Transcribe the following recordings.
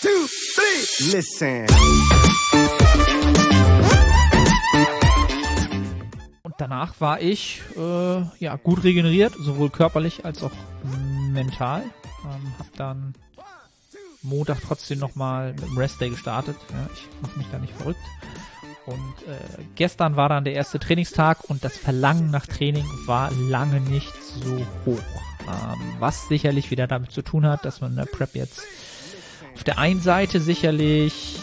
two, three. Listen. Und danach war ich äh, ja gut regeneriert, sowohl körperlich als auch mental. Ähm, hab dann Montag trotzdem nochmal mit dem Rest Day gestartet. Ja, ich mache mich da nicht verrückt. Und äh, gestern war dann der erste Trainingstag und das Verlangen nach Training war lange nicht so hoch. Ähm, was sicherlich wieder damit zu tun hat, dass man in der Prep jetzt auf der einen Seite sicherlich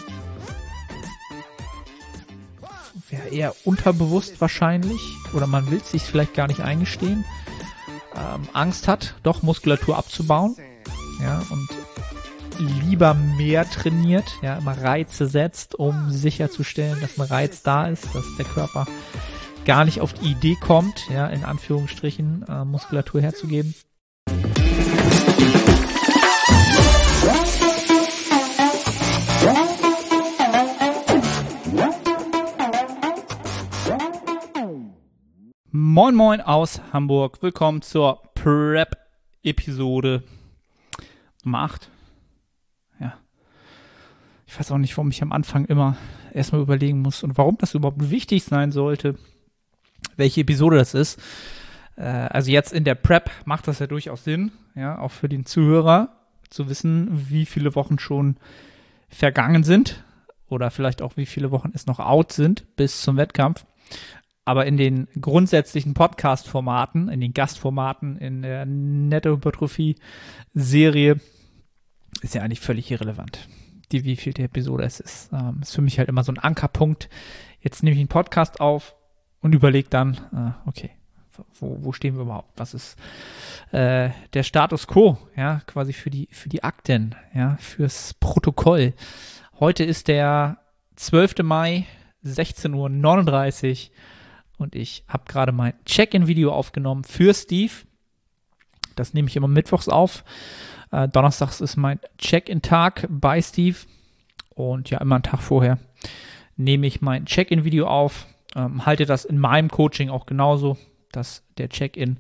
ja, eher unterbewusst wahrscheinlich oder man will es sich vielleicht gar nicht eingestehen, ähm, Angst hat, doch Muskulatur abzubauen. Ja, und lieber mehr trainiert, ja, immer Reize setzt, um sicherzustellen, dass ein Reiz da ist, dass der Körper gar nicht auf die Idee kommt, ja, in Anführungsstrichen äh, Muskulatur herzugeben. Moin Moin aus Hamburg. Willkommen zur Prep-Episode Nummer 8. Ja. Ich weiß auch nicht, warum ich am Anfang immer erstmal überlegen muss und warum das überhaupt wichtig sein sollte, welche Episode das ist. Äh, also jetzt in der Prep macht das ja durchaus Sinn, ja, auch für den Zuhörer zu wissen, wie viele Wochen schon vergangen sind oder vielleicht auch wie viele Wochen es noch out sind bis zum Wettkampf. Aber in den grundsätzlichen Podcast-Formaten, in den Gastformaten, in der Nettohypertrophie-Serie ist ja eigentlich völlig irrelevant, die wievielte Episode es ist. Ähm, ist für mich halt immer so ein Ankerpunkt. Jetzt nehme ich einen Podcast auf und überlege dann, äh, okay, wo, wo stehen wir überhaupt? Was ist äh, der Status quo, ja, quasi für die, für die Akten, ja, fürs Protokoll. Heute ist der 12. Mai, 16.39 Uhr und ich habe gerade mein Check-in-Video aufgenommen für Steve. Das nehme ich immer mittwochs auf. Äh, donnerstags ist mein Check-in-Tag bei Steve und ja, immer einen Tag vorher nehme ich mein Check-in-Video auf. Ähm, halte das in meinem Coaching auch genauso, dass der Check-in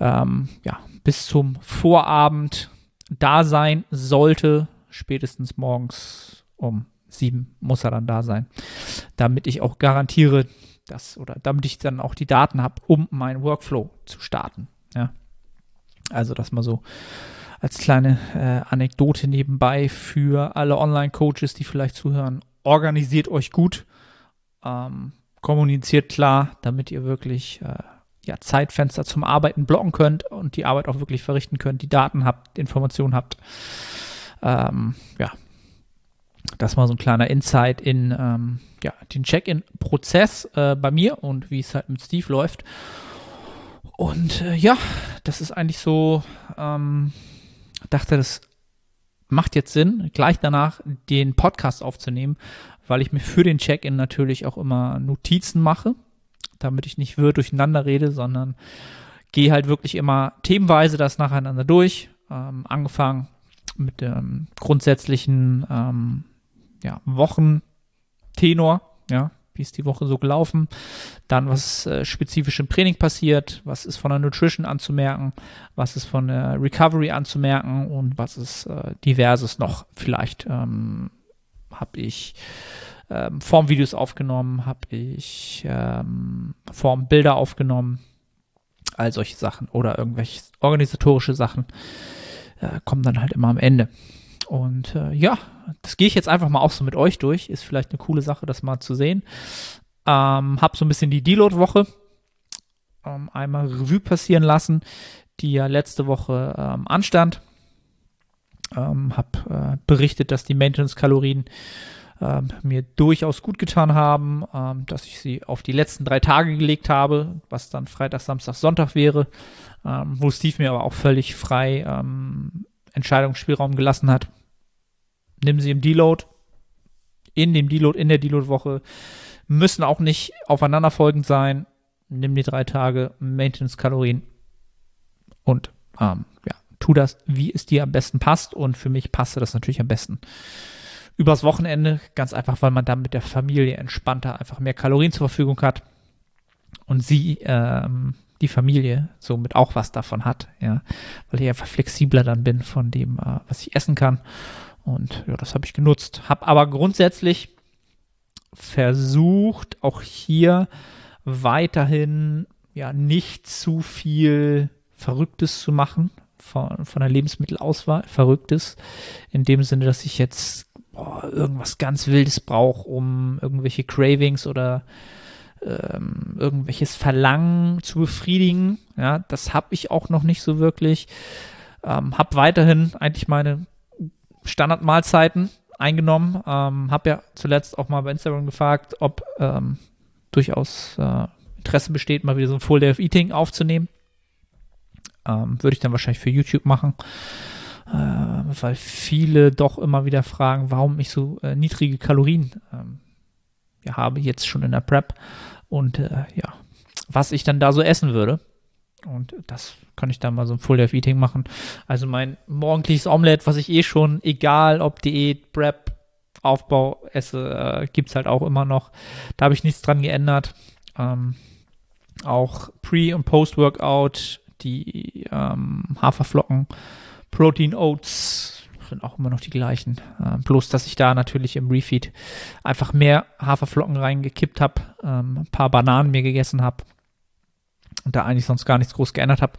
ähm, ja, bis zum Vorabend da sein sollte. Spätestens morgens um sieben muss er dann da sein, damit ich auch garantiere, das oder damit ich dann auch die Daten habe, um meinen Workflow zu starten. Ja. Also das mal so als kleine äh, Anekdote nebenbei für alle Online-Coaches, die vielleicht zuhören. Organisiert euch gut, ähm, kommuniziert klar, damit ihr wirklich äh, ja, Zeitfenster zum Arbeiten blocken könnt und die Arbeit auch wirklich verrichten könnt, die Daten habt, Informationen habt. Ähm, ja, das war so ein kleiner Insight in ähm, ja, den Check-in-Prozess äh, bei mir und wie es halt mit Steve läuft. Und äh, ja, das ist eigentlich so, ähm, dachte, das macht jetzt Sinn, gleich danach den Podcast aufzunehmen, weil ich mir für den Check-in natürlich auch immer Notizen mache, damit ich nicht wirr durcheinander rede, sondern gehe halt wirklich immer themenweise das nacheinander durch, ähm, angefangen mit dem grundsätzlichen ähm, ja, Wochentenor, ja, wie ist die Woche so gelaufen, dann was äh, spezifisch im Training passiert, was ist von der Nutrition anzumerken, was ist von der Recovery anzumerken und was ist äh, diverses noch. Vielleicht ähm, habe ich ähm, Formvideos aufgenommen, habe ich ähm, Formbilder aufgenommen, all solche Sachen oder irgendwelche organisatorische Sachen äh, kommen dann halt immer am Ende. Und äh, ja, das gehe ich jetzt einfach mal auch so mit euch durch. Ist vielleicht eine coole Sache, das mal zu sehen. Ähm, hab so ein bisschen die Deload-Woche ähm, einmal Revue passieren lassen, die ja letzte Woche ähm, anstand. Ähm, hab äh, berichtet, dass die Maintenance-Kalorien ähm, mir durchaus gut getan haben, ähm, dass ich sie auf die letzten drei Tage gelegt habe, was dann Freitag, Samstag, Sonntag wäre, ähm, wo Steve mir aber auch völlig frei Entscheidungsspielraum gelassen hat. Nimm sie im Deload, in dem Deload, in der Deload-Woche, müssen auch nicht aufeinanderfolgend sein. Nimm die drei Tage Maintenance-Kalorien und ähm, ja, tu das, wie es dir am besten passt. Und für mich passte das natürlich am besten übers Wochenende, ganz einfach, weil man dann mit der Familie entspannter einfach mehr Kalorien zur Verfügung hat und sie ähm, die Familie somit auch was davon hat, ja, weil ich einfach flexibler dann bin von dem, äh, was ich essen kann. Und ja, das habe ich genutzt. Habe aber grundsätzlich versucht, auch hier weiterhin ja nicht zu viel Verrücktes zu machen von, von der Lebensmittelauswahl. Verrücktes in dem Sinne, dass ich jetzt boah, irgendwas ganz Wildes brauche, um irgendwelche Cravings oder ähm, irgendwelches Verlangen zu befriedigen. Ja, das habe ich auch noch nicht so wirklich. Ähm, habe weiterhin eigentlich meine Standardmahlzeiten eingenommen. Ähm, habe ja zuletzt auch mal bei Instagram gefragt, ob ähm, durchaus äh, Interesse besteht, mal wieder so ein Full Day of Eating aufzunehmen. Ähm, Würde ich dann wahrscheinlich für YouTube machen, äh, weil viele doch immer wieder fragen, warum ich so äh, niedrige Kalorien ähm, ja, habe, jetzt schon in der Prep. Und äh, ja, was ich dann da so essen würde. Und das kann ich dann mal so ein Full of Eating machen. Also mein morgendliches Omelette, was ich eh schon, egal ob Diät, Prep, Aufbau esse, äh, gibt es halt auch immer noch. Da habe ich nichts dran geändert. Ähm, auch Pre- und Post-Workout, die ähm, Haferflocken, Protein Oats sind auch immer noch die gleichen. Äh, bloß, dass ich da natürlich im Refeed einfach mehr Haferflocken reingekippt habe, ähm, ein paar Bananen mir gegessen habe und da eigentlich sonst gar nichts groß geändert habe.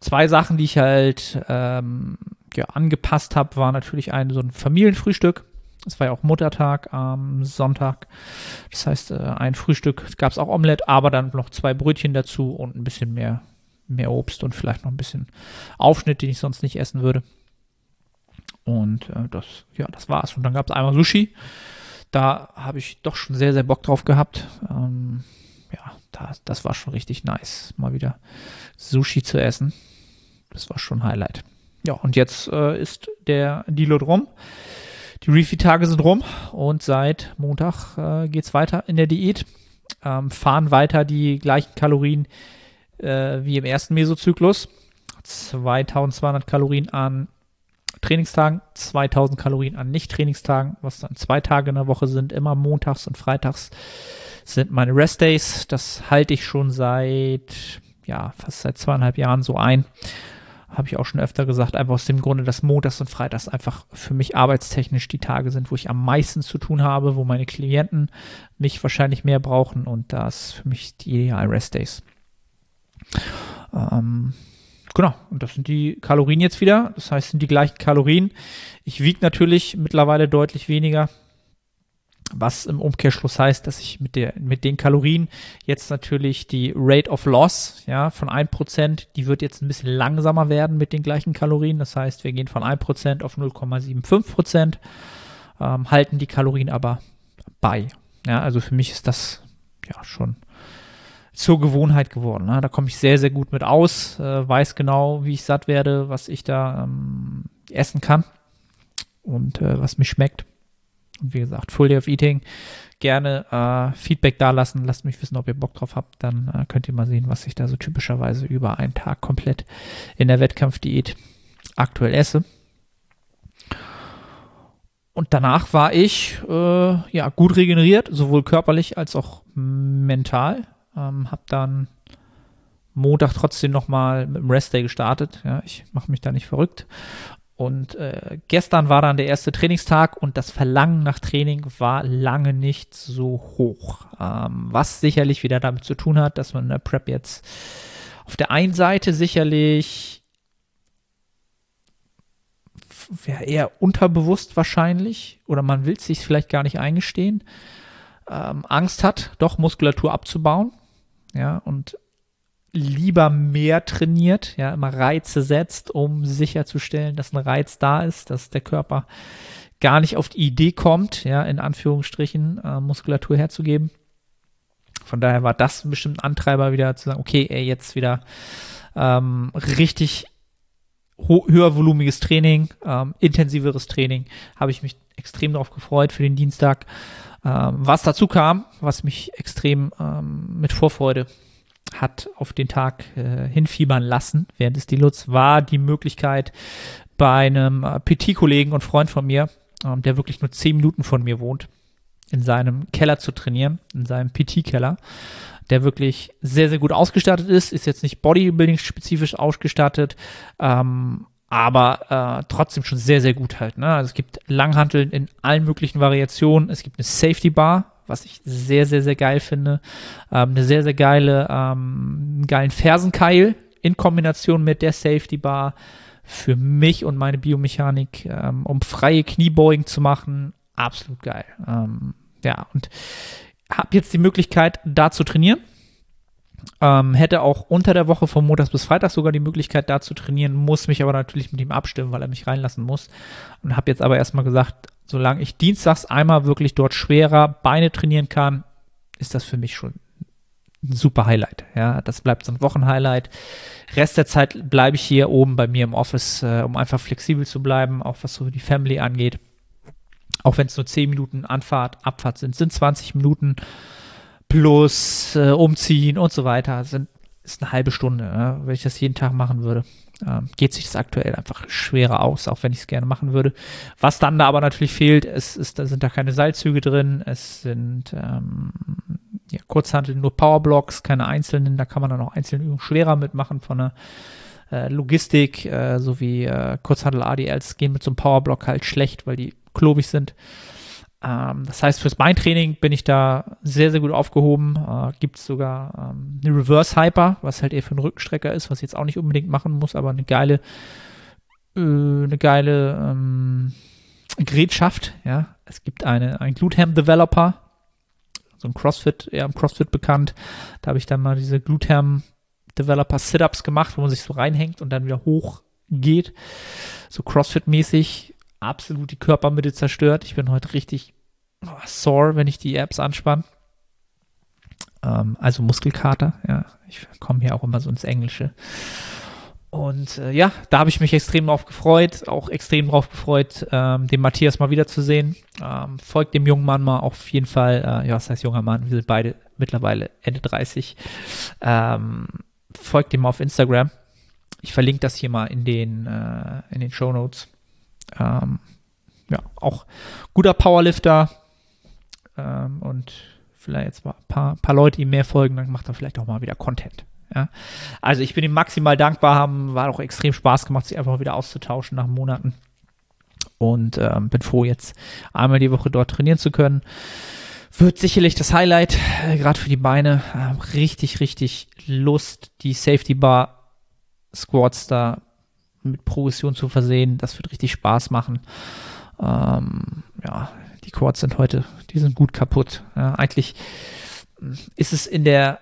Zwei Sachen, die ich halt ähm, ja, angepasst habe, war natürlich ein so ein Familienfrühstück. Es war ja auch Muttertag am Sonntag. Das heißt, äh, ein Frühstück gab es auch Omelette, aber dann noch zwei Brötchen dazu und ein bisschen mehr, mehr Obst und vielleicht noch ein bisschen Aufschnitt, den ich sonst nicht essen würde. Und äh, das, ja, das war's. Und dann gab es einmal Sushi. Da habe ich doch schon sehr, sehr Bock drauf gehabt. Ähm, das, das war schon richtig nice, mal wieder Sushi zu essen. Das war schon Highlight. Ja, und jetzt äh, ist der Deload rum. Die Refeed-Tage sind rum und seit Montag äh, geht es weiter in der Diät. Ähm, fahren weiter die gleichen Kalorien äh, wie im ersten Mesozyklus. 2200 Kalorien an Trainingstagen, 2000 Kalorien an Nicht-Trainingstagen, was dann zwei Tage in der Woche sind, immer montags und freitags sind meine Rest-Days. Das halte ich schon seit, ja, fast seit zweieinhalb Jahren so ein. Habe ich auch schon öfter gesagt, einfach aus dem Grunde, dass Montags und Freitags einfach für mich arbeitstechnisch die Tage sind, wo ich am meisten zu tun habe, wo meine Klienten mich wahrscheinlich mehr brauchen und das für mich die idealen Rest-Days. Ähm, genau, und das sind die Kalorien jetzt wieder. Das heißt, sind die gleichen Kalorien. Ich wiege natürlich mittlerweile deutlich weniger was im Umkehrschluss heißt, dass ich mit, der, mit den Kalorien jetzt natürlich die Rate of Loss ja, von 1%, die wird jetzt ein bisschen langsamer werden mit den gleichen Kalorien. Das heißt, wir gehen von 1% auf 0,75%, ähm, halten die Kalorien aber bei. Ja, also für mich ist das ja schon zur Gewohnheit geworden. Ne? Da komme ich sehr, sehr gut mit aus, äh, weiß genau, wie ich satt werde, was ich da ähm, essen kann und äh, was mich schmeckt. Und wie gesagt, Full Day of Eating. Gerne äh, Feedback da lassen. Lasst mich wissen, ob ihr Bock drauf habt. Dann äh, könnt ihr mal sehen, was ich da so typischerweise über einen Tag komplett in der Wettkampfdiät aktuell esse. Und danach war ich äh, ja gut regeneriert, sowohl körperlich als auch mental. Ähm, hab dann Montag trotzdem nochmal mit dem Rest Day gestartet. Ja, ich mache mich da nicht verrückt. Und äh, gestern war dann der erste Trainingstag und das Verlangen nach Training war lange nicht so hoch. Ähm, was sicherlich wieder damit zu tun hat, dass man in der Prep jetzt auf der einen Seite sicherlich ja, eher unterbewusst wahrscheinlich oder man will es sich vielleicht gar nicht eingestehen, ähm, Angst hat, doch Muskulatur abzubauen. Ja, und lieber mehr trainiert, ja, immer Reize setzt, um sicherzustellen, dass ein Reiz da ist, dass der Körper gar nicht auf die Idee kommt, ja, in Anführungsstrichen, äh, Muskulatur herzugeben. Von daher war das bestimmt ein Antreiber wieder zu sagen, okay, ey, jetzt wieder ähm, richtig höher volumiges Training, ähm, intensiveres Training, habe ich mich extrem darauf gefreut für den Dienstag. Ähm, was dazu kam, was mich extrem ähm, mit Vorfreude hat auf den Tag äh, hinfiebern lassen während des Deloads, war die Möglichkeit bei einem äh, PT-Kollegen und Freund von mir, ähm, der wirklich nur zehn Minuten von mir wohnt, in seinem Keller zu trainieren, in seinem PT-Keller, der wirklich sehr, sehr gut ausgestattet ist, ist jetzt nicht Bodybuilding-spezifisch ausgestattet, ähm, aber äh, trotzdem schon sehr, sehr gut halt. Ne? Also es gibt Langhanteln in allen möglichen Variationen. Es gibt eine Safety Bar, was ich sehr, sehr, sehr geil finde. Ähm, eine sehr, sehr geile, ähm, geilen Fersenkeil in Kombination mit der Safety Bar für mich und meine Biomechanik, ähm, um freie Kniebeugen zu machen. Absolut geil. Ähm, ja, und habe jetzt die Möglichkeit, da zu trainieren. Ähm, hätte auch unter der Woche von Montags bis Freitag sogar die Möglichkeit, da zu trainieren, muss mich aber natürlich mit ihm abstimmen, weil er mich reinlassen muss. Und habe jetzt aber erstmal gesagt, solange ich dienstags einmal wirklich dort schwerer Beine trainieren kann, ist das für mich schon ein super Highlight. Ja, das bleibt so ein Wochenhighlight. Rest der Zeit bleibe ich hier oben bei mir im Office, äh, um einfach flexibel zu bleiben, auch was so die Family angeht. Auch wenn es nur 10 Minuten Anfahrt, Abfahrt sind, sind 20 Minuten plus äh, umziehen und so weiter. Sind, ist eine halbe Stunde. Ja? Wenn ich das jeden Tag machen würde, ähm, geht sich das aktuell einfach schwerer aus, auch wenn ich es gerne machen würde. Was dann da aber natürlich fehlt, ist, ist, da sind da keine Seilzüge drin, es sind ähm, ja, Kurzhanteln, nur Powerblocks, keine einzelnen, da kann man dann auch einzelne Übungen schwerer mitmachen von der äh, Logistik, äh, sowie äh, Kurzhandel ADLs gehen mit so einem Powerblock halt schlecht, weil die klobig sind. Ähm, das heißt, fürs Beintraining bin ich da sehr, sehr gut aufgehoben. Äh, Gibt es sogar ähm, eine Reverse Hyper, was halt eher für einen Rückenstrecker ist, was ich jetzt auch nicht unbedingt machen muss, aber eine geile, äh, eine geile ähm, Gerätschaft. Ja, es gibt eine, einen Glutham Developer, so ein CrossFit, eher im CrossFit bekannt. Da habe ich dann mal diese Glutham Developer Sit-Ups gemacht, wo man sich so reinhängt und dann wieder hoch geht. So CrossFit-mäßig absolut die Körpermitte zerstört. Ich bin heute richtig oh, sore, wenn ich die Apps anspanne. Ähm, also Muskelkater, ja. Ich komme hier auch immer so ins Englische. Und äh, ja, da habe ich mich extrem drauf gefreut, auch extrem drauf gefreut, ähm, den Matthias mal wiederzusehen. Ähm, folgt dem jungen Mann mal auf jeden Fall, äh, ja, was heißt junger Mann, wir sind beide mittlerweile Ende 30. Ähm, folgt dem auf Instagram. Ich verlinke das hier mal in den, äh, in den Show Notes. Ähm, ja, auch guter Powerlifter ähm, und vielleicht jetzt mal ein paar, paar Leute ihm mehr folgen, dann macht er vielleicht auch mal wieder Content. Ja. Also ich bin ihm maximal dankbar, haben, war auch extrem Spaß gemacht, sich einfach wieder auszutauschen nach Monaten. Und ähm, bin froh, jetzt einmal die Woche dort trainieren zu können. Wird sicherlich das Highlight, äh, gerade für die Beine. Äh, richtig, richtig Lust, die Safety Bar Squats da mit Progression zu versehen. Das wird richtig Spaß machen. Ähm, ja, die Quads sind heute, die sind gut kaputt. Ja, eigentlich ist es in der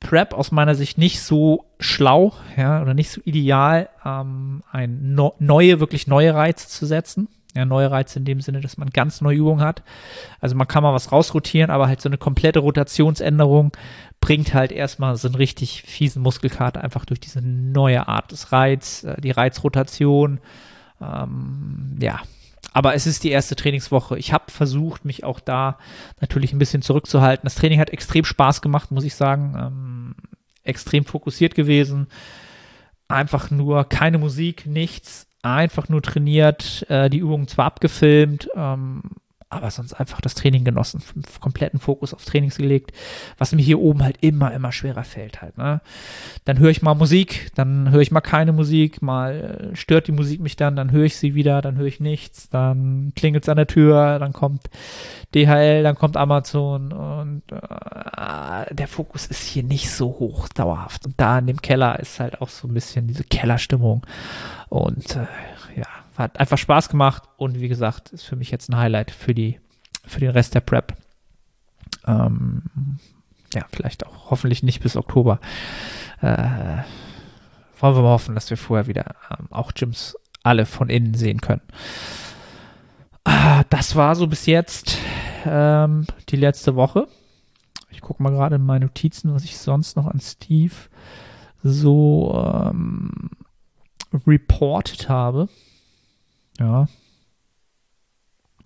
Prep aus meiner Sicht nicht so schlau, ja, oder nicht so ideal, ähm, ein no neue, wirklich neue Reize zu setzen. Ja, neue Reize in dem Sinne, dass man ganz neue Übungen hat. Also man kann mal was rausrotieren, aber halt so eine komplette Rotationsänderung bringt halt erstmal so einen richtig fiesen Muskelkater einfach durch diese neue Art des Reiz, äh, die Reizrotation. Ähm, ja, aber es ist die erste Trainingswoche. Ich habe versucht, mich auch da natürlich ein bisschen zurückzuhalten. Das Training hat extrem Spaß gemacht, muss ich sagen. Ähm, extrem fokussiert gewesen. Einfach nur keine Musik, nichts. Einfach nur trainiert, äh, die Übungen zwar abgefilmt, ähm, aber sonst einfach das Training genossen, kompletten Fokus auf Trainings gelegt, was mir hier oben halt immer, immer schwerer fällt halt. Ne? Dann höre ich mal Musik, dann höre ich mal keine Musik, mal äh, stört die Musik mich dann, dann höre ich sie wieder, dann höre ich nichts, dann klingelt es an der Tür, dann kommt DHL, dann kommt Amazon und äh, der Fokus ist hier nicht so hoch dauerhaft. Und da in dem Keller ist halt auch so ein bisschen diese Kellerstimmung und äh, ja, hat einfach Spaß gemacht und wie gesagt, ist für mich jetzt ein Highlight für die, für den Rest der Prep. Ähm, ja, vielleicht auch hoffentlich nicht bis Oktober. Äh, wollen wir mal hoffen, dass wir vorher wieder ähm, auch Gyms alle von innen sehen können. Ah, das war so bis jetzt ähm, die letzte Woche. Ich gucke mal gerade in meine Notizen, was ich sonst noch an Steve so ähm, reported habe. Ja.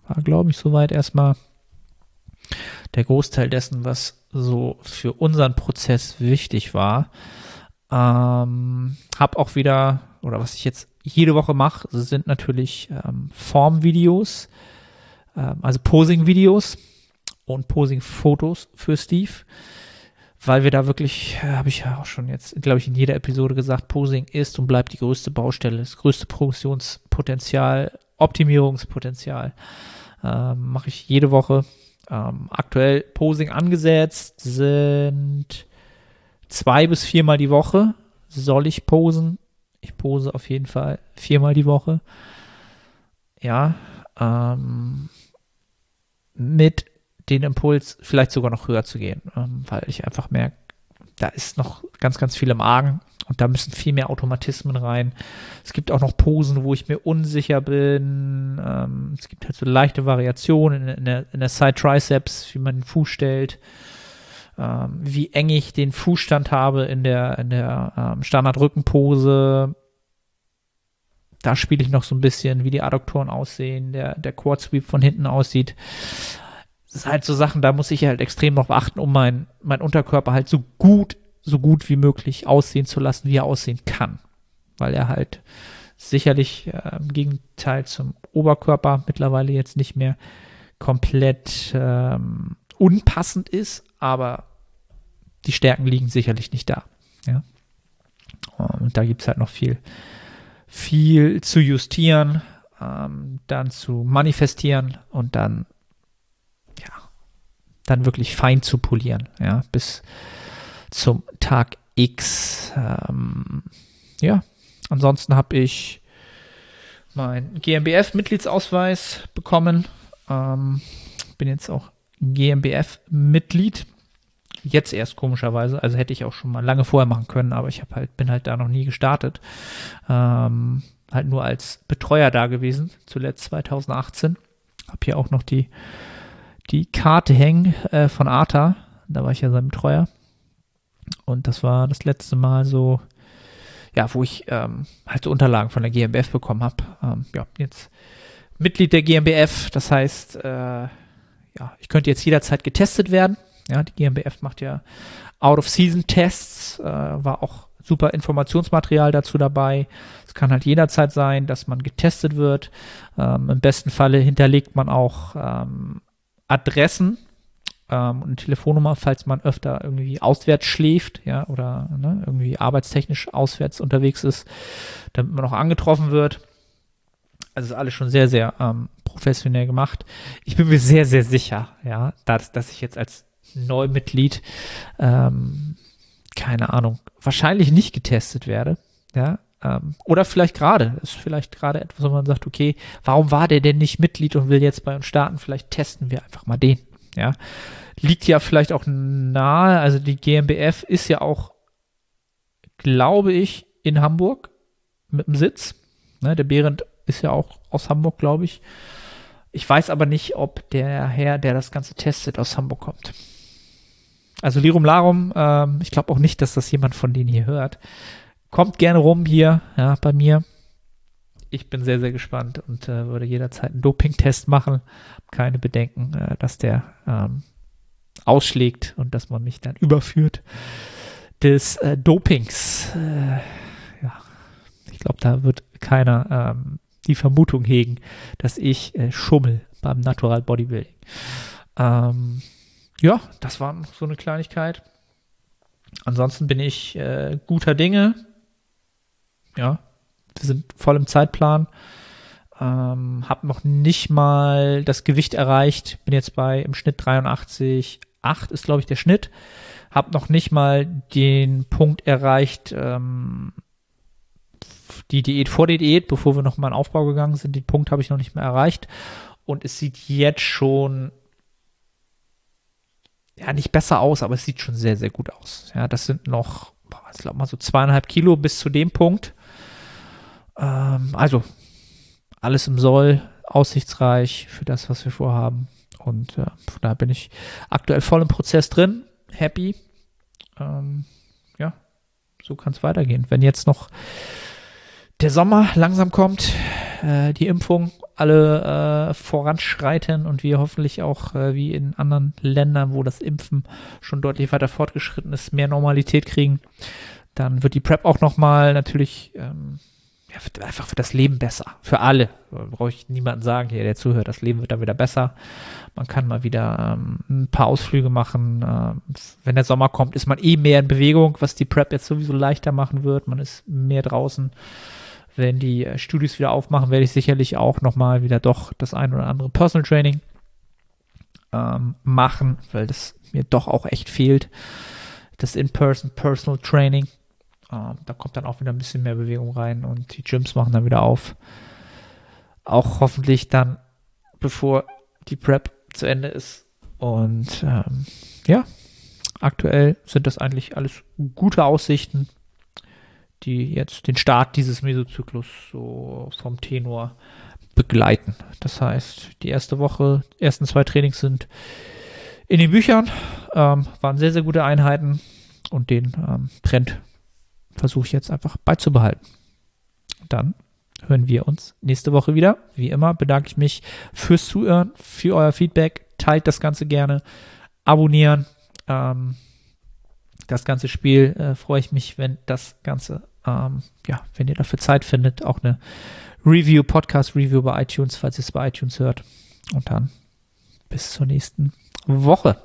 War, glaube ich, soweit erstmal der Großteil dessen, was so für unseren Prozess wichtig war. Ähm, hab auch wieder, oder was ich jetzt jede Woche mache, sind natürlich ähm, Formvideos, ähm, also Posing-Videos und Posing-Fotos für Steve. weil wir da wirklich, äh, habe ich ja auch schon jetzt, glaube ich, in jeder Episode gesagt, Posing ist und bleibt die größte Baustelle, das größte Progressionspotenzial, Optimierungspotenzial. Ähm, Mache ich jede Woche. Ähm, aktuell Posing angesetzt sind zwei bis viermal die Woche. Soll ich posen? Ich pose auf jeden Fall viermal die Woche. Ja, ähm, mit den Impuls vielleicht sogar noch höher zu gehen, ähm, weil ich einfach merke, da ist noch ganz, ganz viel im Argen und da müssen viel mehr Automatismen rein. Es gibt auch noch Posen, wo ich mir unsicher bin. Ähm, es gibt halt so leichte Variationen in, in, der, der Side Triceps, wie man den Fuß stellt, ähm, wie eng ich den Fußstand habe in der, in der ähm, Standard-Rückenpose. Da spiele ich noch so ein bisschen, wie die Adduktoren aussehen, der, der Quad Sweep von hinten aussieht das ist halt so Sachen, da muss ich halt extrem noch achten, um mein, mein Unterkörper halt so gut, so gut wie möglich aussehen zu lassen, wie er aussehen kann. Weil er halt sicherlich äh, im Gegenteil zum Oberkörper mittlerweile jetzt nicht mehr komplett ähm, unpassend ist, aber die Stärken liegen sicherlich nicht da. Ja? Und da gibt es halt noch viel, viel zu justieren, ähm, dann zu manifestieren und dann dann wirklich fein zu polieren, ja, bis zum Tag X. Ähm, ja, ansonsten habe ich mein GmbF-Mitgliedsausweis bekommen. Ähm, bin jetzt auch GmbF-Mitglied. Jetzt erst komischerweise, also hätte ich auch schon mal lange vorher machen können, aber ich habe halt, bin halt da noch nie gestartet. Ähm, halt nur als Betreuer da gewesen, zuletzt 2018. Habe hier auch noch die die Karte hängen äh, von Arta. Da war ich ja sein Betreuer. Und das war das letzte Mal so, ja, wo ich ähm, halt so Unterlagen von der GmbF bekommen habe. Ähm, ja, jetzt Mitglied der GmbF. Das heißt, äh, ja, ich könnte jetzt jederzeit getestet werden. Ja, die GmbF macht ja Out-of-Season-Tests. Äh, war auch super Informationsmaterial dazu dabei. Es kann halt jederzeit sein, dass man getestet wird. Ähm, Im besten Falle hinterlegt man auch ähm, Adressen ähm, und Telefonnummer, falls man öfter irgendwie auswärts schläft, ja, oder ne, irgendwie arbeitstechnisch auswärts unterwegs ist, damit man auch angetroffen wird. Also ist alles schon sehr, sehr ähm, professionell gemacht. Ich bin mir sehr, sehr sicher, ja, dass, dass ich jetzt als Neumitglied, ähm, keine Ahnung, wahrscheinlich nicht getestet werde, ja, ähm, oder vielleicht gerade, ist vielleicht gerade etwas, wo man sagt, okay, warum war der denn nicht Mitglied und will jetzt bei uns starten? Vielleicht testen wir einfach mal den. Ja, liegt ja vielleicht auch nahe. Also die GmbF ist ja auch, glaube ich, in Hamburg mit dem Sitz. Ne, der Behrendt ist ja auch aus Hamburg, glaube ich. Ich weiß aber nicht, ob der Herr, der das Ganze testet, aus Hamburg kommt. Also Lirum Larum, ähm, ich glaube auch nicht, dass das jemand von denen hier hört. Kommt gerne rum hier, ja, bei mir. Ich bin sehr, sehr gespannt und äh, würde jederzeit einen Doping-Test machen. Keine Bedenken, äh, dass der ähm, ausschlägt und dass man mich dann überführt des äh, Dopings. Äh, ja, ich glaube, da wird keiner ähm, die Vermutung hegen, dass ich äh, schummel beim Natural Bodybuilding. Ähm, ja, das war so eine Kleinigkeit. Ansonsten bin ich äh, guter Dinge. Ja, wir sind voll im Zeitplan. Ähm, hab noch nicht mal das Gewicht erreicht. Bin jetzt bei im Schnitt 83,8 ist, glaube ich, der Schnitt. Hab noch nicht mal den Punkt erreicht, ähm, die Diät vor der Diät, bevor wir nochmal in Aufbau gegangen sind. Den Punkt habe ich noch nicht mehr erreicht. Und es sieht jetzt schon ja nicht besser aus, aber es sieht schon sehr, sehr gut aus. Ja, das sind noch, ich glaube mal so zweieinhalb Kilo bis zu dem Punkt. Ähm, also, alles im Soll, aussichtsreich für das, was wir vorhaben. Und äh, da bin ich aktuell voll im Prozess drin, happy. Ähm, ja, so kann es weitergehen. Wenn jetzt noch der Sommer langsam kommt, äh, die Impfung alle äh, voranschreiten und wir hoffentlich auch äh, wie in anderen Ländern, wo das Impfen schon deutlich weiter fortgeschritten ist, mehr Normalität kriegen, dann wird die Prep auch nochmal natürlich ähm, ja, einfach für das Leben besser. Für alle. Brauche ich niemanden sagen, hier, der zuhört, das Leben wird dann wieder besser. Man kann mal wieder ähm, ein paar Ausflüge machen. Ähm, wenn der Sommer kommt, ist man eh mehr in Bewegung, was die Prep jetzt sowieso leichter machen wird. Man ist mehr draußen. Wenn die äh, Studios wieder aufmachen, werde ich sicherlich auch nochmal wieder doch das ein oder andere Personal Training ähm, machen, weil das mir doch auch echt fehlt. Das In-Person Personal Training. Ähm, da kommt dann auch wieder ein bisschen mehr Bewegung rein und die Gyms machen dann wieder auf. Auch hoffentlich dann, bevor die Prep zu Ende ist. Und ähm, ja, aktuell sind das eigentlich alles gute Aussichten, die jetzt den Start dieses Mesozyklus so vom Tenor begleiten. Das heißt, die erste Woche, ersten zwei Trainings sind in den Büchern, ähm, waren sehr, sehr gute Einheiten und den ähm, Trend versuche ich jetzt einfach beizubehalten. Dann hören wir uns nächste Woche wieder. Wie immer bedanke ich mich fürs Zuhören, für euer Feedback. Teilt das Ganze gerne. Abonnieren. Ähm, das ganze Spiel äh, freue ich mich, wenn das Ganze, ähm, ja, wenn ihr dafür Zeit findet, auch eine Review, Podcast-Review bei iTunes, falls ihr es bei iTunes hört. Und dann bis zur nächsten Woche.